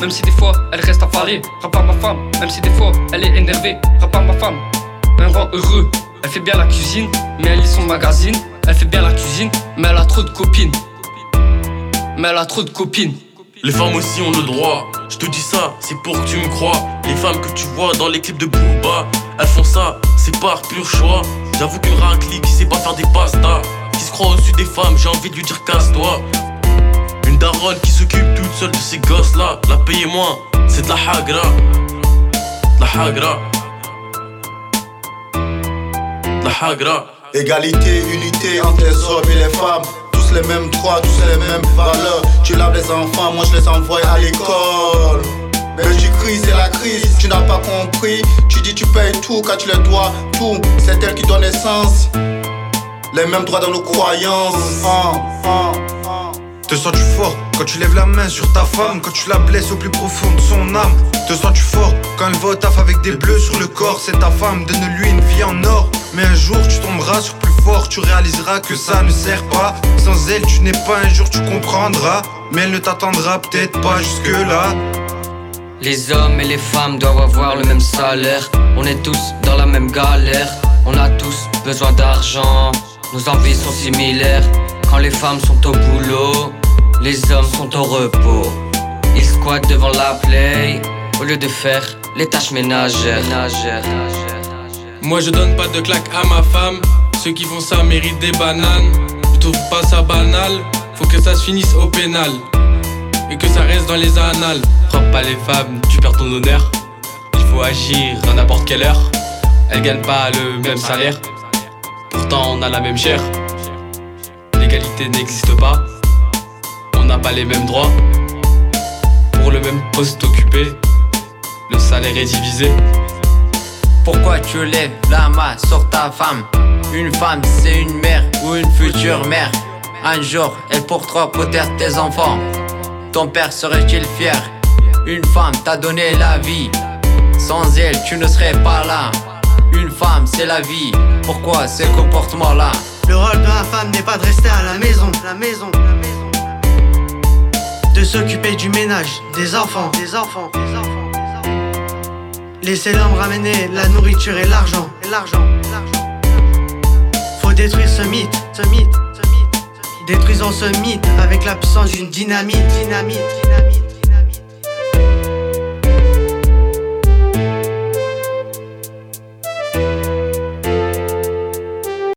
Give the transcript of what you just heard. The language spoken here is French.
même si des fois elle reste affalée. Rappelle ma femme, même si des fois elle est énervée. Rappelle ma femme, un rang heureux. Elle fait bien la cuisine, mais elle lit son magazine. Elle fait bien la cuisine, mais elle a trop de copines. Mais elle a trop de copines. Les femmes aussi ont le droit. Je te dis ça, c'est pour que tu me crois. Les femmes que tu vois dans les clips de Booba, elles font ça, c'est par pur choix. J'avoue qu'une raclie qui sait pas faire des pastas, qui se croit au-dessus des femmes, j'ai envie de lui dire casse-toi. Une daronne qui s'occupe de ces gosses là, la payer moins, c'est de la hagra. La hagra. La hagra. Égalité, unité entre les hommes et les femmes. Tous les mêmes droits, tous les mêmes valeurs. Tu laves les enfants, moi je les envoie à l'école. Mais tu cries, c'est la crise, tu n'as pas compris. Tu dis tu payes tout quand tu les dois tout. C'est elle qui donne essence. Les mêmes droits dans nos croyances. Ah, ah. Te sens-tu fort quand tu lèves la main sur ta femme, quand tu la blesses au plus profond de son âme? Te sens-tu fort quand elle va au taf avec des bleus sur le corps? C'est ta femme, donne-lui une vie en or. Mais un jour tu tomberas sur plus fort, tu réaliseras que ça ne sert pas. Sans elle tu n'es pas. Un jour, tu comprendras. Mais elle ne t'attendra peut-être pas jusque-là. Les hommes et les femmes doivent avoir le même salaire. On est tous dans la même galère. On a tous besoin d'argent. Nos envies sont similaires Quand les femmes sont au boulot les hommes sont au repos. Ils squattent devant la play au lieu de faire les tâches ménagères. Moi je donne pas de claque à ma femme. Ceux qui font ça méritent des bananes. Je trouve pas ça banal. Faut que ça se finisse au pénal. Et que ça reste dans les annales. Frappe pas les femmes, tu perds ton honneur. Il faut agir à n'importe quelle heure. Elles gagnent pas le même salaire. Pourtant on a la même chair. N'existe pas on n'a pas les mêmes droits. Pour le même poste occupé, le salaire est divisé. Pourquoi tu lèves la main sur ta femme? Une femme, c'est une mère ou une future mère. Un jour, elle portera peut-être tes enfants. Ton père serait-il fier? Une femme t'a donné la vie. Sans elle, tu ne serais pas là. Une femme, c'est la vie. Pourquoi ces comportements-là? Le rôle de la femme n'est pas de rester à la maison. La maison, la maison de s'occuper du ménage, des enfants, des enfants, des enfants, des enfants. Laissez l'homme ramener la nourriture et l'argent, et l'argent, l'argent. Faut détruire ce mythe, ce mythe, ce mythe. Détruisons ce mythe avec la puissance d'une dynamite, dynamite, dynamite.